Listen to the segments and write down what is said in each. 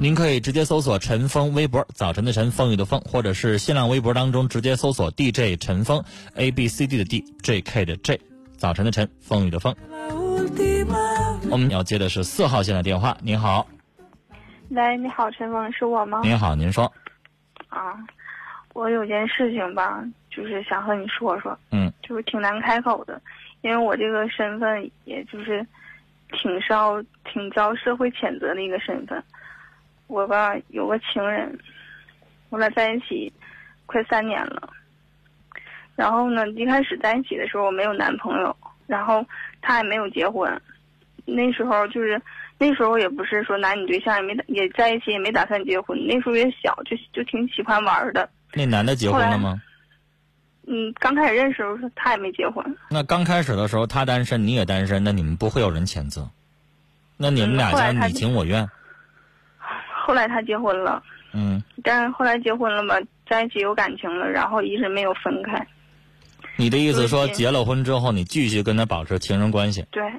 您可以直接搜索陈峰微博，早晨的晨，风雨的风，或者是新浪微博当中直接搜索 DJ 陈峰，A B C D 的 D，J K 的 J，早晨的晨，风雨的风。我们要接的是四号线的电话，您好。喂，你好，陈峰，是我吗？您好，您说。啊，我有件事情吧，就是想和你说说。嗯。就是挺难开口的，因为我这个身份，也就是。挺遭挺遭社会谴责的一个身份，我吧有个情人，我俩在一起快三年了。然后呢，一开始在一起的时候我没有男朋友，然后他也没有结婚。那时候就是那时候也不是说男女对象，也没也在一起，也没打算结婚。那时候也小，就就挺喜欢玩的。那男的结婚了吗？嗯，刚开始认识的时候他也没结婚。那刚开始的时候他单身，你也单身，那你们不会有人谴责？那你们俩家你情我愿。后来他结婚了。嗯。但是后来结婚了嘛，在一起有感情了，然后一直没有分开。你的意思说结了婚之后，你继续跟他保持情人关系？对，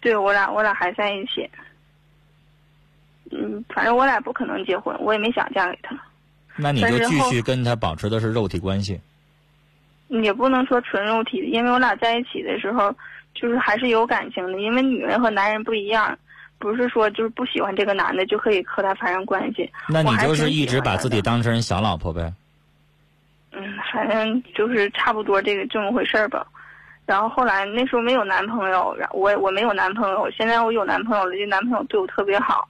对我俩我俩还在一起。嗯，反正我俩不可能结婚，我也没想嫁给他。那你就继续跟他保持的是肉体关系。也不能说纯肉体，因为我俩在一起的时候，就是还是有感情的。因为女人和男人不一样，不是说就是不喜欢这个男的就可以和他发生关系。那你就是一直把自己当成小老婆呗？嗯，反正就是差不多这个这么回事儿吧。然后后来那时候没有男朋友，然我我没有男朋友，现在我有男朋友了，这男朋友对我特别好，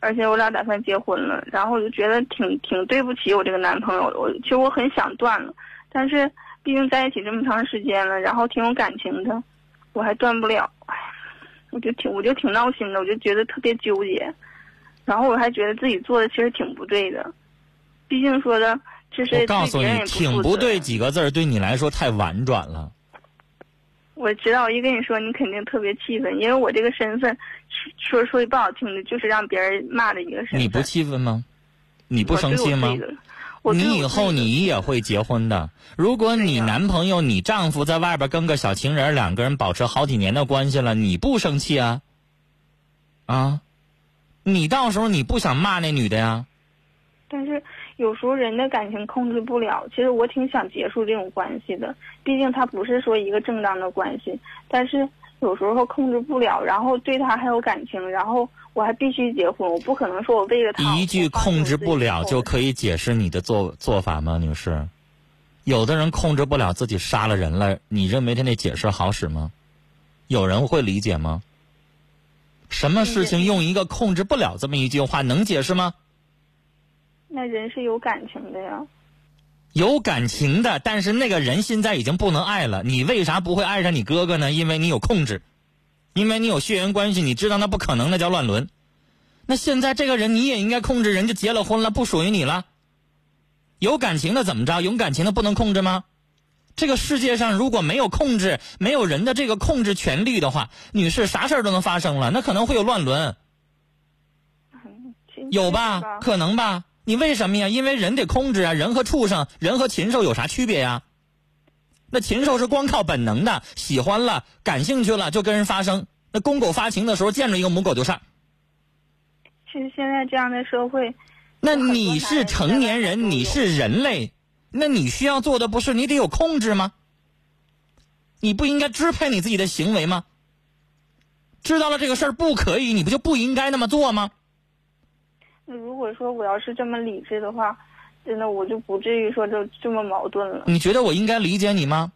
而且我俩打算结婚了。然后我就觉得挺挺对不起我这个男朋友的，我其实我很想断了，但是。毕竟在一起这么长时间了，然后挺有感情的，我还断不了，哎，我就挺我就挺闹心的，我就觉得特别纠结，然后我还觉得自己做的其实挺不对的，毕竟说的这是我告诉你，挺不对几个字儿对你来说太婉转了。我知道，我一跟你说，你肯定特别气愤，因为我这个身份，说说句不好听的，就是让别人骂的一个身份。你不气愤吗？你不生气吗？你以后你也会结婚的。如果你男朋友、你丈夫在外边跟个小情人，两个人保持好几年的关系了，你不生气啊？啊？你到时候你不想骂那女的呀？但是有时候人的感情控制不了。其实我挺想结束这种关系的，毕竟他不是说一个正当的关系。但是有时候控制不了，然后对他还有感情，然后。我还必须结婚，我不可能说我为了他一句控制不了就可以解释你的做做法吗，女士？有的人控制不了自己杀了人了，你认为他那解释好使吗？有人会理解吗？什么事情用一个控制不了这么一句话能解释吗？那人是有感情的呀。有感情的，但是那个人现在已经不能爱了，你为啥不会爱上你哥哥呢？因为你有控制。因为你有血缘关系，你知道那不可能，那叫乱伦。那现在这个人你也应该控制，人家结了婚了，不属于你了。有感情的怎么着？有感情的不能控制吗？这个世界上如果没有控制，没有人的这个控制权利的话，女士啥事儿都能发生了，那可能会有乱伦。有吧？可能吧？你为什么呀？因为人得控制啊，人和畜生，人和禽兽有啥区别呀？那禽兽是光靠本能的，喜欢了、感兴趣了就跟人发生。那公狗发情的时候见着一个母狗就上。其实现在这样的社会，那你是成年人，你是人类，那你需要做的不是你得有控制吗？你不应该支配你自己的行为吗？知道了这个事儿不可以，你不就不应该那么做吗？那如果说我要是这么理智的话。真的，我就不至于说这这么矛盾了。你觉得我应该理解你吗？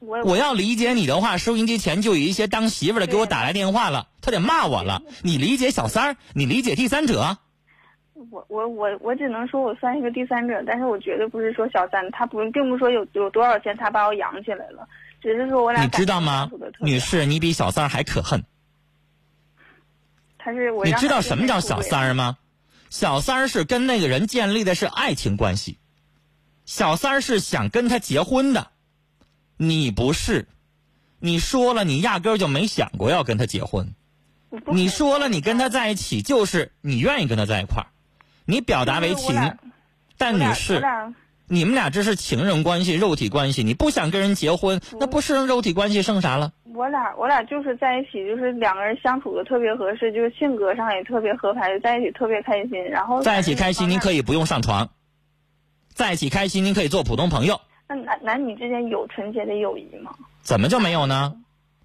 我我要理解你的话，收音机前就有一些当媳妇的给我打来电话了。他得骂我了。你理解小三儿，你理解第三者。我我我我只能说我算一个第三者，但是我绝对不是说小三，他不并不说有有多少钱他把我养起来了，只是说我俩你知道吗女士，你比小三儿还可恨。他是我你知道什么叫小三儿吗？小三儿是跟那个人建立的是爱情关系，小三儿是想跟他结婚的，你不是，你说了你压根儿就没想过要跟他结婚，你说了你跟他在一起就是你愿意跟他在一块儿，你表达为情但女士，俩你们俩这是情人关系、肉体关系，你不想跟人结婚，那不是肉体关系剩啥了？我俩我俩就是在一起，就是两个人相处的特别合适，就是性格上也特别合拍，在一起特别开心。然后在一起开心，您可以。不用上床；在一起开心，您可以做普通朋友。那男男女之间有纯洁的友谊吗？怎么就没有呢？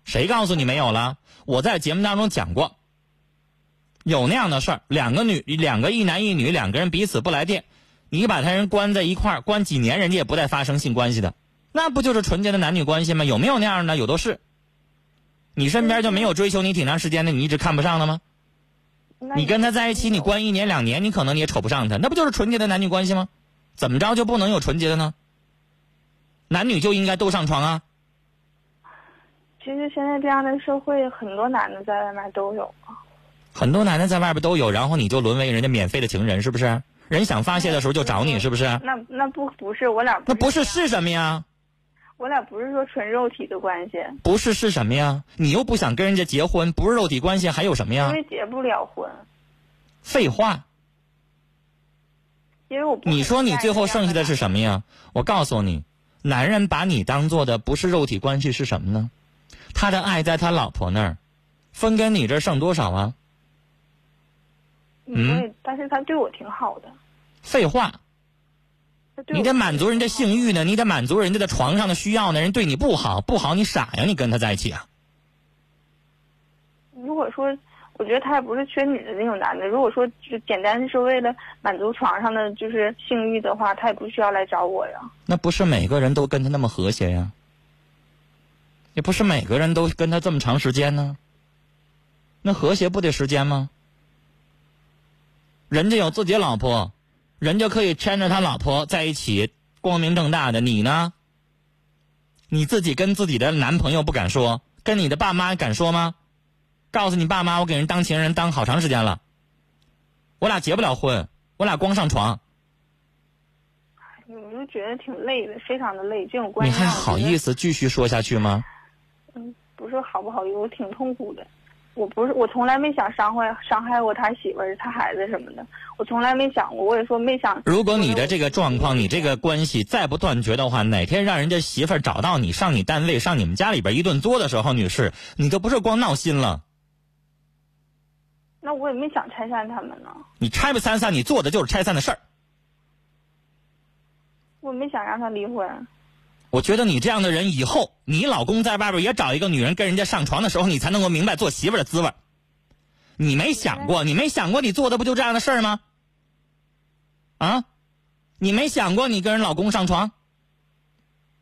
谁告诉你没有了？我在节目当中讲过，有那样的事儿，两个女，两个一男一女，两个人彼此不来电，你把他人关在一块儿，关几年，人家也不带发生性关系的，那不就是纯洁的男女关系吗？有没有那样的？有都是。你身边就没有追求你挺长时间的，你一直看不上的吗？你跟他在一起，你关一年两年，你可能你也瞅不上他，那不就是纯洁的男女关系吗？怎么着就不能有纯洁的呢？男女就应该都上床啊？其实现在这样的社会，很多男的在外面都有啊。很多男的在外边都有，然后你就沦为人家免费的情人，是不是？人想发泄的时候就找你，是不是？那那不不是我俩那不是是什么呀？我俩不是说纯肉体的关系，不是是什么呀？你又不想跟人家结婚，不是肉体关系，还有什么呀？因为结不了婚，废话，因为我不你说你最后剩下的是？什么呀？我告诉你，男人把你当做的不是肉体关系是什么呢？他的爱在他老婆那儿，分跟你这儿剩多少啊？嗯对，但是他对我挺好的，废话，你得满足人家性欲呢，你得满足人家的床上的需要呢。人对你不好，不好你傻呀？你跟他在一起啊？如果说，我觉得他也不是缺女的那种男的。如果说就简单是为了满足床上的就是性欲的话，他也不需要来找我呀。那不是每个人都跟他那么和谐呀，也不是每个人都跟他这么长时间呢。那和谐不得时间吗？人家有自己老婆，人家可以牵着他老婆在一起，光明正大的。你呢？你自己跟自己的男朋友不敢说，跟你的爸妈敢说吗？告诉你爸妈，我给人当情人当好长时间了，我俩结不了婚，我俩光上床。我就觉得挺累的，非常的累。这种关系你还好意思？思继续说下去吗？嗯，不是好不好意思，我挺痛苦的。我不是，我从来没想伤害伤害过他媳妇儿、他孩子什么的，我从来没想过。我也说没想。如果你的这个状况，你这个关系再不断绝的话，哪天让人家媳妇儿找到你，上你单位、上你们家里边一顿作的时候，女士，你都不是光闹心了，那我也没想拆散他们呢，你拆不拆散，你做的就是拆散的事儿。我没想让他离婚。我觉得你这样的人，以后你老公在外边也找一个女人跟人家上床的时候，你才能够明白做媳妇的滋味。你没想过，你没想过，你做的不就这样的事儿吗？啊，你没想过你跟人老公上床？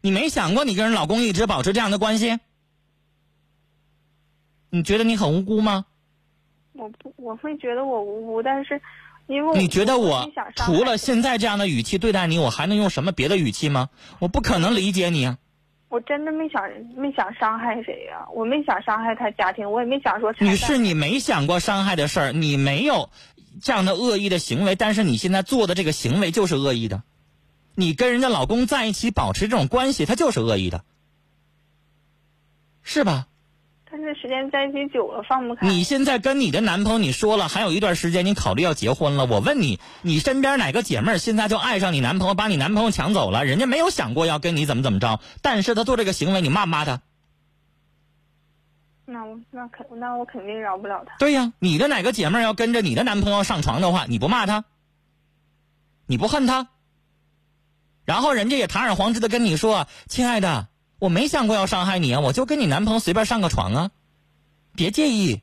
你没想过你跟人老公一直保持这样的关系？你觉得你很无辜吗？我不，我会觉得我无辜，但是因为我你觉得我除了现在这样的语气对待你，我还能用什么别的语气吗？我不可能理解你啊！我真的没想没想伤害谁呀、我没想伤害他家庭，我也没想说拆女士，你没想过伤害的事儿，你没有这样的恶意的行为，但是你现在做的这个行为就是恶意的。你跟人家老公在一起保持这种关系，他就是恶意的，是吧？但是时间在一起久了放不开。你现在跟你的男朋友你说了，还有一段时间你考虑要结婚了。我问你，你身边哪个姐妹儿现在就爱上你男朋友，把你男朋友抢走了？人家没有想过要跟你怎么怎么着，但是他做这个行为，你骂不骂他？那我那肯那我肯定饶不了他。对呀，你的哪个姐妹儿要跟着你的男朋友上床的话，你不骂他，你不恨他，然后人家也堂而皇之的跟你说：“亲爱的，我没想过要伤害你啊，我就跟你男朋友随便上个床啊，别介意。”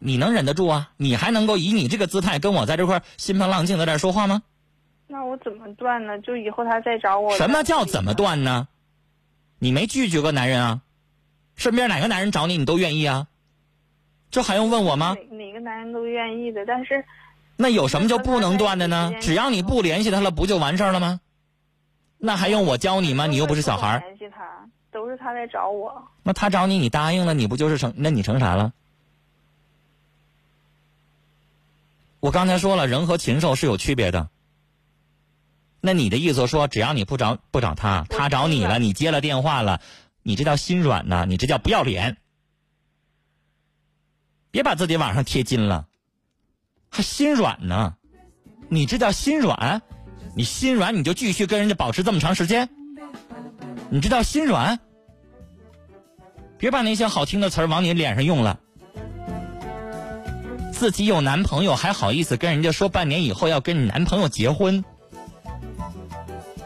你能忍得住啊？你还能够以你这个姿态跟我在这块儿心平浪静的在这儿说话吗？那我怎么断呢？就以后他再找我。什么叫怎么？断呢？你没拒绝过男人啊？身边哪个男人找你，你都愿意啊？这还用问我吗？哪哪个男人都愿意的，但是那有什么就不能断的呢？只要你不联系他了，不就完事儿了吗？那还用我教你吗？你又不是小孩儿。联系他，都是他来找我。那他找你，你答应了，你不就是成？那你成啥了？我刚才说了，人和禽兽是有区别的。那你的意思说，只要你不找不找他，他找你了，你接了电话了，你这叫心软呐，你这叫不要脸。别把自己往上贴金了，还心软呢，你这叫心软？你心软你就继续跟人家保持这么长时间？你这叫心软？别把那些好听的词儿往你脸上用了。自己有男朋友还好意思跟人家说半年以后要跟你男朋友结婚，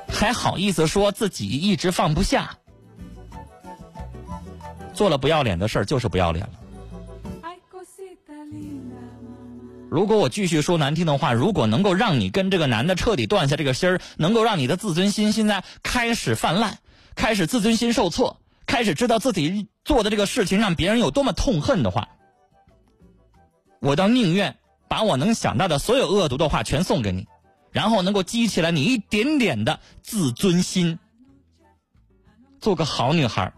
还好意思说自己一直放不下，做了不要脸的事儿就是不要脸了。如果我继续说难听的话，如果能够让你跟这个男的彻底断下这个心儿，能够让你的自尊心现在开始泛滥，开始自尊心受挫，开始知道自己做的这个事情让别人有多么痛恨的话，我倒宁愿把我能想到的所有恶毒的话全送给你，然后能够激起来你一点点的自尊心，做个好女孩儿。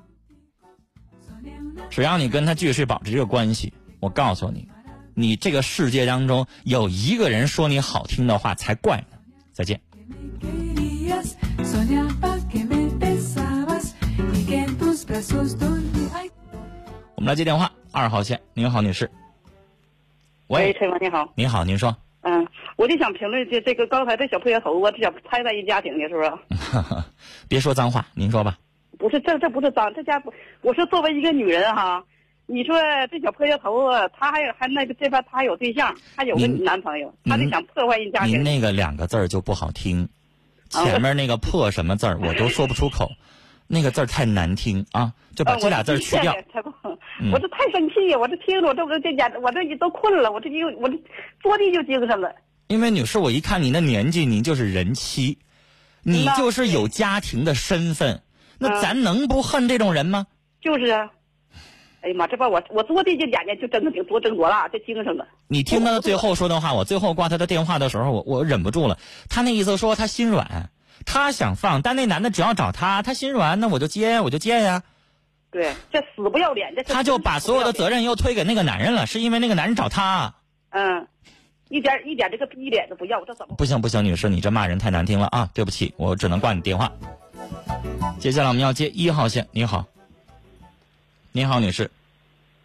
只要你跟他继续保持这个关系，我告诉你，你这个世界当中有一个人说你好听的话才怪呢。再见。我们来接电话，二号线，您好，女士。喂，陈哥你好，你好，您说。嗯，我就想评论这这个刚才这小破鞋头啊，这想拆散一家庭的是不是？别说脏话，您说吧。不是，这这不是脏，这家不，我是作为一个女人哈，你说这小破丫头啊，他还有还那个这边她还有对象，还有个男朋友，她就想破坏人家庭。您那个两个字儿就不好听，啊前面那个破什么字儿我都说不出口，那个字儿太难听啊，就把啊这俩字去掉。。我这太生气呀！我这听着我这我这眼我这都困了，我这就我这坐地就精神了。因为女士，我一看您的年纪，您就是人妻，你就是有家庭的身份，那嗯咱能不恨这种人吗？就是啊，哎呀妈，这把我我坐的就眼睛就真的挺多睁多大，这精神了。你听他最后说的话，我最后挂他的电话的时候，我我忍不住了。他那意思说他心软，他想放，但那男的只要找他，他心软，那我就接，我就接呀。对，这死不要脸，这他就把所有的责任又推给那个男人了，是因为那个男人找他。嗯，一点一点这个逼脸都不要，这怎么？不行不行，女士，你这骂人太难听了啊！对不起，我只能挂你电话。接下来我们要接一号线，你好，你好，女士，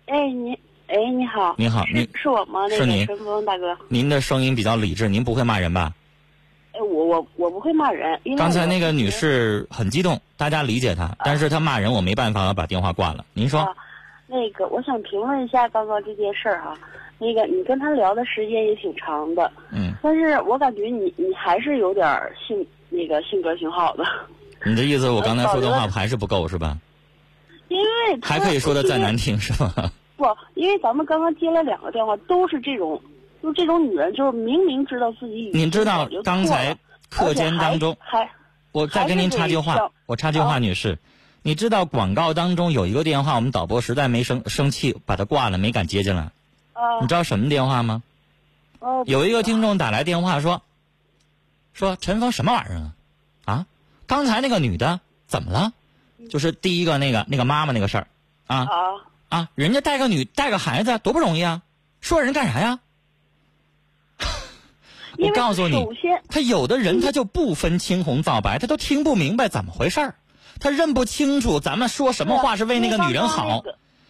哎，你哎，你好，是你好你是我吗？那是你个陈峰大哥，您的声音比较理智，您不会骂人吧？哎，我我我不会骂人，因为刚才那个女士很激动，大家理解她，但是她骂人，我没办法把电话挂了。您说啊，那个我想评论一下刚刚这件事儿哈。那个你跟他聊的时间也挺长的，嗯，但是我感觉你你还是有点儿性那个性格挺好的，你的意思我刚才说的话还是不够是吧？因为还可以说的再难听。是吧？不，因为咱们刚刚接了两个电话，都是这种，就这种女人，就是明明知道自己已经您知道刚才课间当中，我再跟您插句话我插句话，啊女士，你知道广告当中有一个电话，我们导播实在没生生气，把它挂了，没敢接进来。啊你知道什么电话吗？哦有一个听众打来电话说，说陈峰什么玩意儿啊？啊，刚才那个女的怎么了？就是第一个那个那个妈妈那个事儿啊啊。啊，人家带个女带个孩子多不容易啊，说人干啥呀？我告诉你他有的人他就不分青红皂白，他都听不明白怎么回事儿，他认不清楚咱们说什么话是为那个女人好。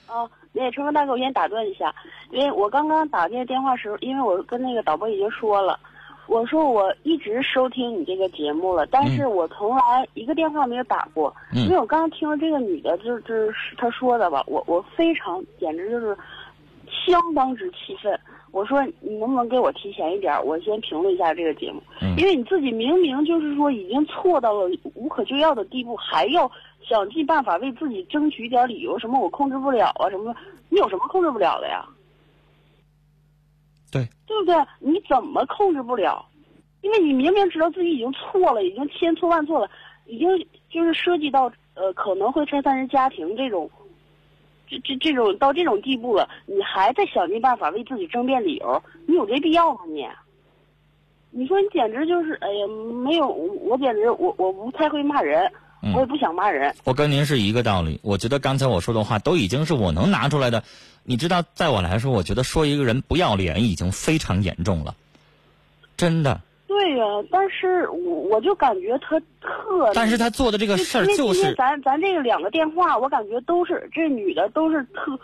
哦，那个陈峰大哥，我先打断一下，因为我刚刚打那个电话时候，因为我跟那个导播已经说了，我说我一直收听你这个节目了，但是我从来一个电话没有打过，嗯。因为我刚刚听了这个女的，就就是她说的吧，我我非常简直就是相当之气愤。我说你能不能给我提前一点，我先评论一下这个节目，嗯。因为你自己明明就是说已经错到了无可救药的地步，还要想尽办法为自己争取一点理由，什么我控制不了啊，什么你有什么控制不了的呀？对，对不对？你怎么控制不了？因为你明明知道自己已经错了，已经千错万错了，已经就是涉及到呃可能会拆散人家庭这种这这这种到这种地步了，你还在想尽办法为自己争辩理由，你有这必要吗你？你说你简直就是，哎呀，没有我简直我我不太会骂人，嗯我也不想骂人。我跟您是一个道理。我觉得刚才我说的话都已经是我能拿出来的。你知道，在我来说，我觉得说一个人不要脸已经非常严重了，真的。对呀、但是我我就感觉他特，但是他做的这个事儿就是咱咱这个两个电话，我感觉都是这女的都是特，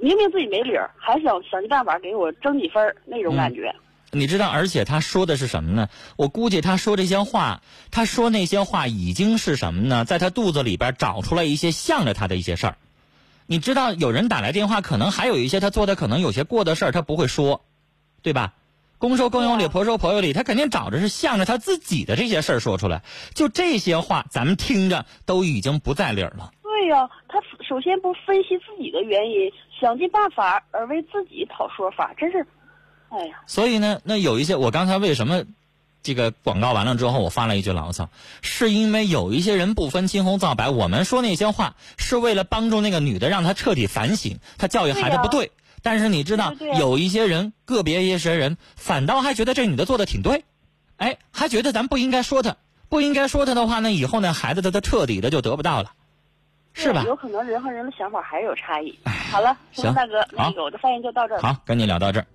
明明自己没理儿，还想想尽办法给我争几分儿那种感觉。你知道，而且他说的是什么呢？我估计他说这些话，他说那些话已经是什么呢？在他肚子里边找出来一些向着他的一些事儿。你知道，有人打来电话，可能还有一些他做的可能有些过的事儿，他不会说，对吧？公说公有理，婆说婆有理，他肯定找着是向着他自己的这些事儿说出来。就这些话，咱们听着都已经不在理儿了。对呀、他首先不分析自己的原因，想尽办法而为自己讨说法，真是，哎呀，所以呢，那有一些我刚才为什么这个广告完了之后，我发了一句牢骚，是因为有一些人不分青红皂白，我们说那些话是为了帮助那个女的，让她彻底反省，她教育孩子不对。但是你知道，对对对有一些人，个别一些人，反倒还觉得这女的做的挺对，哎，还觉得咱不应该说她，不应该说她的话呢，以后呢，孩子他他彻底的就得不到了，是吧？有可能人和人的想法还是有差异。好了，行大哥，那好个我的发言就到这儿。好，跟你聊到这儿。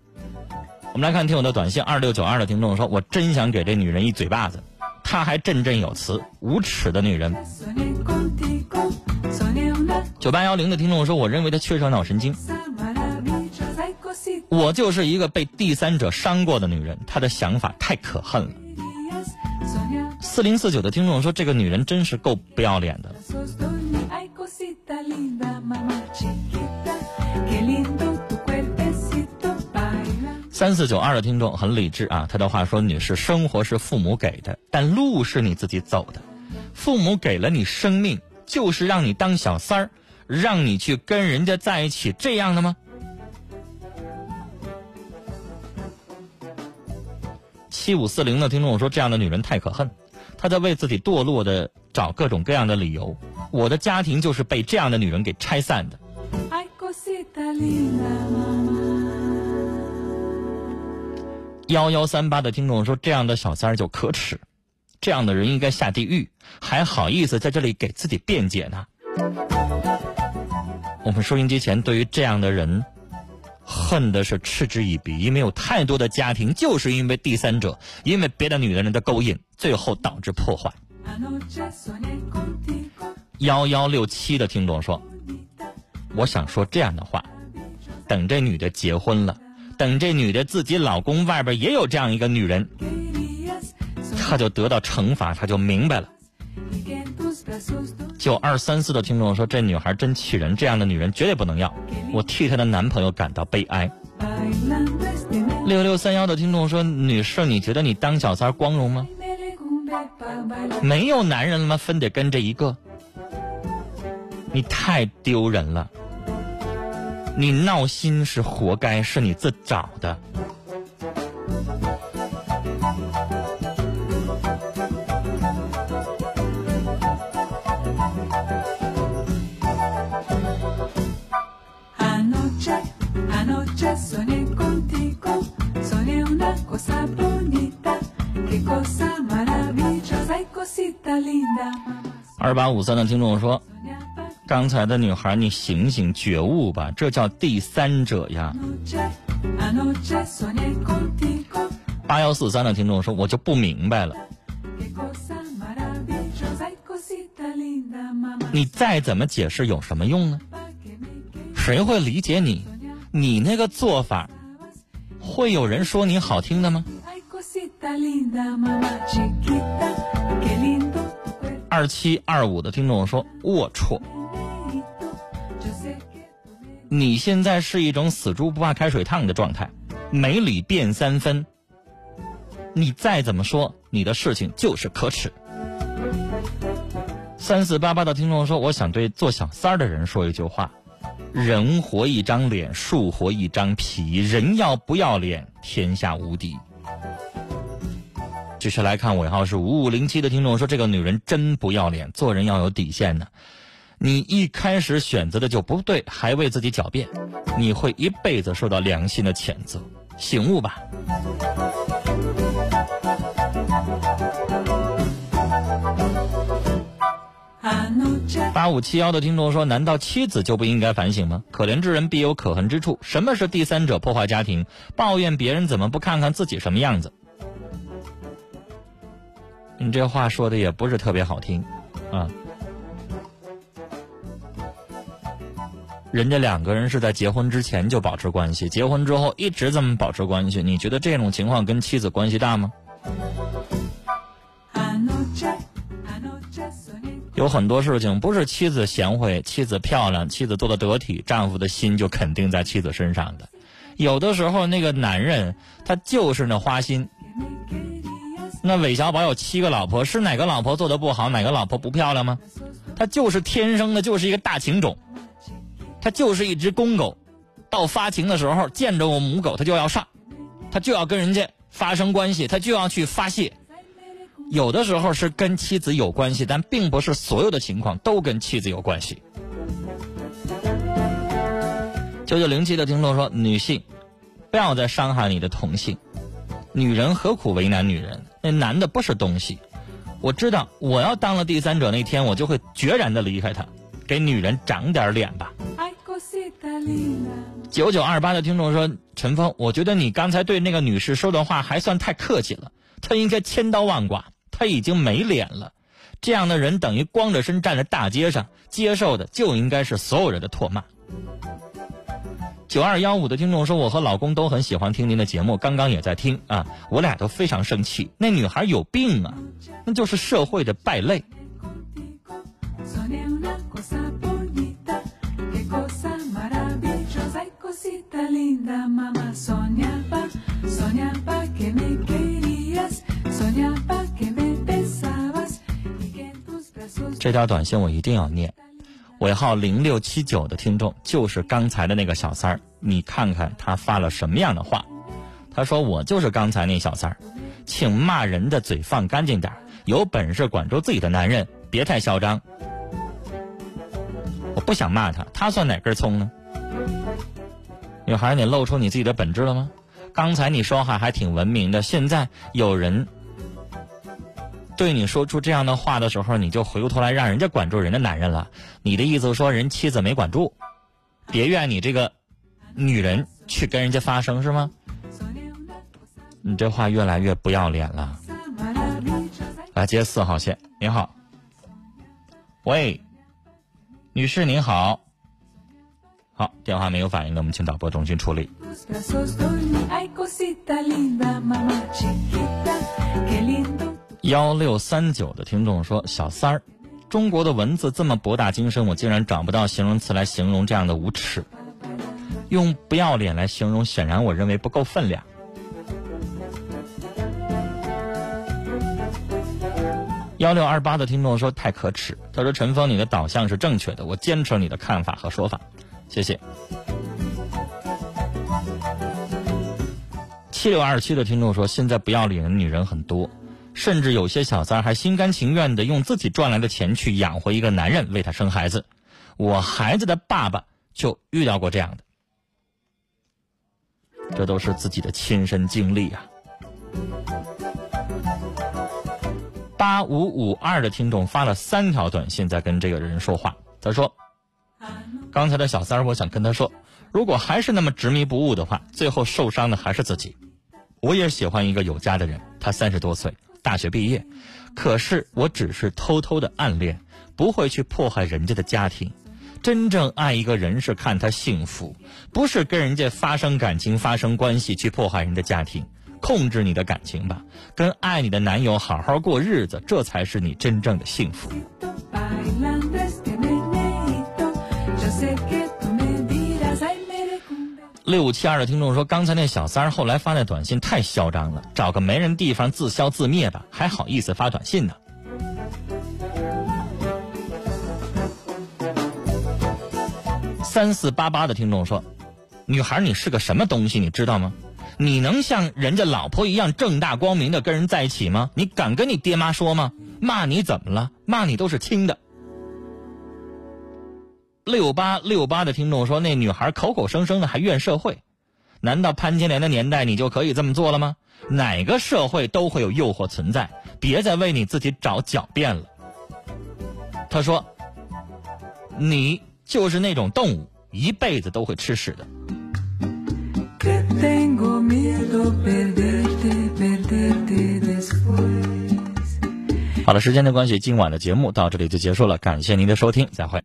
我们来看听友的短信，二六九二的听众说：“我真想给这女人一嘴巴子，她还振振有词，无耻的女人。”九八幺零的听众说：“我认为她缺少脑神经，我就是一个被第三者伤过的女人，她的想法太可恨了。”四零四九的听众说：“这个女人真是够不要脸的。三四九二的听众很理智啊，他的话说：“女士，生活是父母给的，但路是你自己走的。父母给了你生命，就是让你当小三儿，让你去跟人家在一起，这样的吗？”七五四零的听众说：“这样的女人太可恨，她在为自己堕落的找各种各样的理由。我的家庭就是被这样的女人给拆散的。”幺幺三八的听众说：“这样的小三儿就可耻，这样的人应该下地狱，还好意思在这里给自己辩解呢。”我们收音机前对于这样的人，恨的是嗤之以鼻，因为有太多的家庭就是因为第三者，因为别的女人的勾引，最后导致破坏。幺幺六七的听众说：“我想说这样的话，等这女的结婚了，等这女的自己老公外边也有这样一个女人，她就得到惩罚，她就明白了。”九二三四的听众说：“这女孩真气人，这样的女人绝对不能要。我替她的男朋友感到悲哀。”六六三幺的听众说：“女士，你觉得你当小三光荣吗？没有男人了吗？非得跟这一个？你太丢人了！你闹心是活该，是你自找的。”二八五三的听众说：“刚才的女孩，你醒醒觉悟吧，这叫第三者呀。”八幺四三的听众说：“我就不明白了，你再怎么解释有什么用呢？谁会理解你？你那个做法，会有人说你好听的吗？”二七二五的听众说：“龌龊，你现在是一种死猪不怕开水烫的状态，没理变三分。你再怎么说，你的事情就是可耻。”三四八八的听众说：“我想对做小三儿的人说一句话：人活一张脸，树活一张皮，人要不要脸，天下无敌。”继续来看尾号是五五零七的听众说：“这个女人真不要脸，做人要有底线呢。你一开始选择的就不对，还为自己狡辩，你会一辈子受到良心的谴责。醒悟吧。八五七幺的听众说：“难道妻子就不应该反省吗？可怜之人必有可恨之处。什么是第三者破坏家庭？抱怨别人怎么不看看自己什么样子？”你这话说的也不是特别好听，啊。人家两个人是在结婚之前就保持关系，结婚之后一直这么保持关系，你觉得这种情况跟妻子关系大吗？有很多事情不是妻子贤惠、妻子漂亮、妻子做的得体，丈夫的心就肯定在妻子身上的。有的时候那个男人他就是那花心。那韦小宝有七个老婆，是哪个老婆做的不好，哪个老婆不漂亮吗？他就是天生的，就是一个大情种。他就是一只公狗，到发情的时候见着我母狗，他就要上，他就要跟人家发生关系，他就要去发泄。有的时候是跟妻子有关系，但并不是所有的情况都跟妻子有关系。九九零七的听众说：“女性，不要再伤害你的同性。女人何苦为难女人？那男的不是东西。我知道，我要当了第三者那天，我就会决然的离开他。给女人长点脸吧。”九九二八的听众说：“陈峰，我觉得你刚才对那个女士说的话还算太客气了。她应该千刀万剐，她已经没脸了。这样的人等于光着身站在大街上，接受的就应该是所有人的唾骂。”九二幺五的听众说：“我和老公都很喜欢听您的节目，刚刚也在听啊，我俩都非常生气。那女孩有病啊，那就是社会的败类。”这条短信我一定要念，尾号零六七九的听众就是刚才的那个小三儿，你看看他发了什么样的话？他说我就是刚才那小三儿，请骂人的嘴放干净点有本事管住自己的男人，别太嚣张。我不想骂他，他算哪根葱呢？女孩，你露出你自己的本质了吗？刚才你说话还挺文明的，现在有人对你说出这样的话的时候，你就回过头来让人家管住人的男人了。你的意思说人妻子没管住，别怨你这个女人去跟人家发生是吗？你这话越来越不要脸了。来接四号线，您好，喂，女士您好。好，电话没有反应的，我们请导播重新处理。幺六三九的听众说：“小三儿，中国的文字这么博大精深，我竟然找不到形容词来形容这样的无耻。用不要脸来形容，显然我认为不够分量。”幺六二八的听众说：“太可耻。”他说：“陈峰，你的导向是正确的，我坚持你的看法和说法。”谢谢。七六二七的听众说：“现在不要脸的女人很多，甚至有些小三还心甘情愿的用自己赚来的钱去养活一个男人，为他生孩子。我孩子的爸爸就遇到过这样的，这都是自己的亲身经历啊。”八五五二的听众发了三条短信在跟这个人说话，他说。刚才的小三儿，我想跟他说，如果还是那么执迷不悟的话，最后受伤的还是自己。我也喜欢一个有家的人，他三十多岁，大学毕业，可是我只是偷偷的暗恋，不会去破坏人家的家庭。真正爱一个人是看他幸福，不是跟人家发生感情、发生关系去破坏人的家庭。控制你的感情吧，跟爱你的男友好好过日子，这才是你真正的幸福。六五七二的听众说：“刚才那小三儿后来发那短信太嚣张了，找个没人地方自消自灭吧，还好意思发短信呢。”三四八八的听众说：“女孩，你是个什么东西？你知道吗？你能像人家老婆一样正大光明的跟人在一起吗？你敢跟你爹妈说吗？骂你怎么了？骂你都是轻的。”六八六八的听众说，那女孩口口声声的还怨社会，难道潘金莲的年代你就可以这么做了吗？哪个社会都会有诱惑存在，别再为你自己找狡辩了。他说，你就是那种动物，一辈子都会吃屎的。好了，时间的关系，今晚的节目到这里就结束了，感谢您的收听，再会。